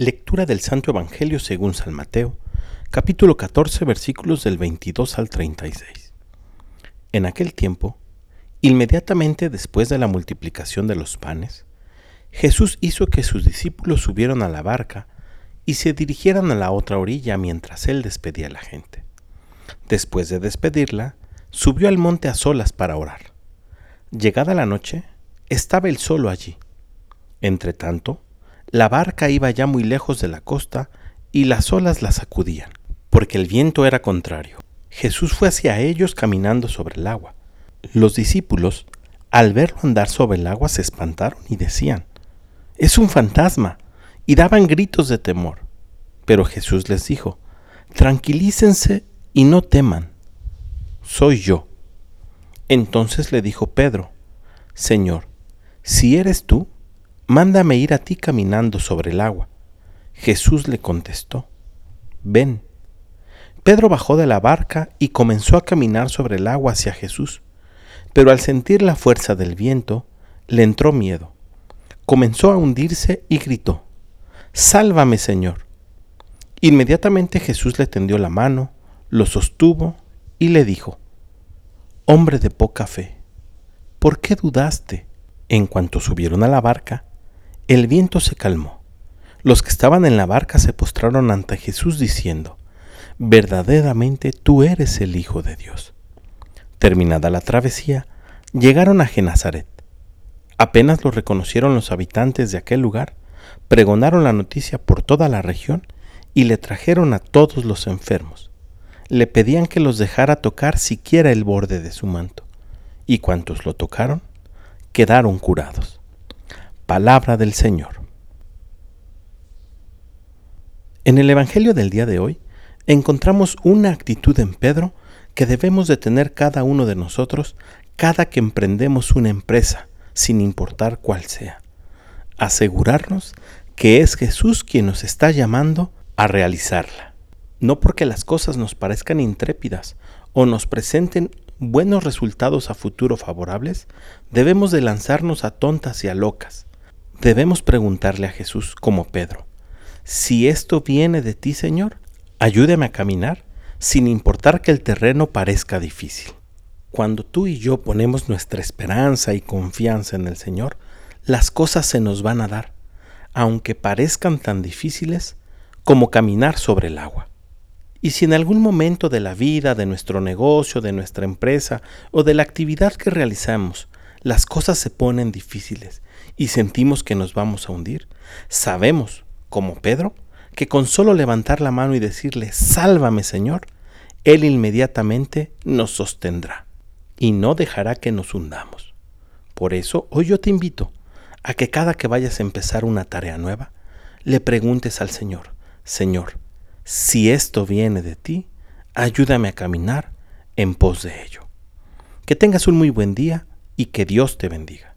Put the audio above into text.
Lectura del Santo Evangelio según San Mateo, capítulo 14, versículos del 22 al 36. En aquel tiempo, inmediatamente después de la multiplicación de los panes, Jesús hizo que sus discípulos subieran a la barca y se dirigieran a la otra orilla mientras él despedía a la gente. Después de despedirla, subió al monte a solas para orar. Llegada la noche, estaba él solo allí. Entretanto, la barca iba ya muy lejos de la costa y las olas la sacudían, porque el viento era contrario. Jesús fue hacia ellos caminando sobre el agua. Los discípulos, al verlo andar sobre el agua, se espantaron y decían, Es un fantasma, y daban gritos de temor. Pero Jesús les dijo, Tranquilícense y no teman, soy yo. Entonces le dijo Pedro, Señor, si eres tú, mándame ir a ti caminando sobre el agua. Jesús le contestó, ven. Pedro bajó de la barca y comenzó a caminar sobre el agua hacia Jesús, pero al sentir la fuerza del viento, le entró miedo. Comenzó a hundirse y gritó, Sálvame, Señor. Inmediatamente Jesús le tendió la mano, lo sostuvo y le dijo, Hombre de poca fe, ¿por qué dudaste? En cuanto subieron a la barca, el viento se calmó. Los que estaban en la barca se postraron ante Jesús diciendo, Verdaderamente tú eres el Hijo de Dios. Terminada la travesía, llegaron a Genazaret. Apenas lo reconocieron los habitantes de aquel lugar, pregonaron la noticia por toda la región y le trajeron a todos los enfermos. Le pedían que los dejara tocar siquiera el borde de su manto, y cuantos lo tocaron quedaron curados. Palabra del Señor. En el Evangelio del día de hoy encontramos una actitud en Pedro que debemos de tener cada uno de nosotros cada que emprendemos una empresa, sin importar cuál sea. Asegurarnos que es Jesús quien nos está llamando a realizarla. No porque las cosas nos parezcan intrépidas o nos presenten buenos resultados a futuro favorables, debemos de lanzarnos a tontas y a locas debemos preguntarle a Jesús como Pedro, si esto viene de ti, Señor, ayúdame a caminar sin importar que el terreno parezca difícil. Cuando tú y yo ponemos nuestra esperanza y confianza en el Señor, las cosas se nos van a dar, aunque parezcan tan difíciles como caminar sobre el agua. Y si en algún momento de la vida, de nuestro negocio, de nuestra empresa o de la actividad que realizamos, las cosas se ponen difíciles y sentimos que nos vamos a hundir, sabemos, como Pedro, que con solo levantar la mano y decirle, sálvame Señor, Él inmediatamente nos sostendrá y no dejará que nos hundamos. Por eso hoy yo te invito a que cada que vayas a empezar una tarea nueva, le preguntes al Señor, Señor, si esto viene de ti, ayúdame a caminar en pos de ello. Que tengas un muy buen día y que Dios te bendiga.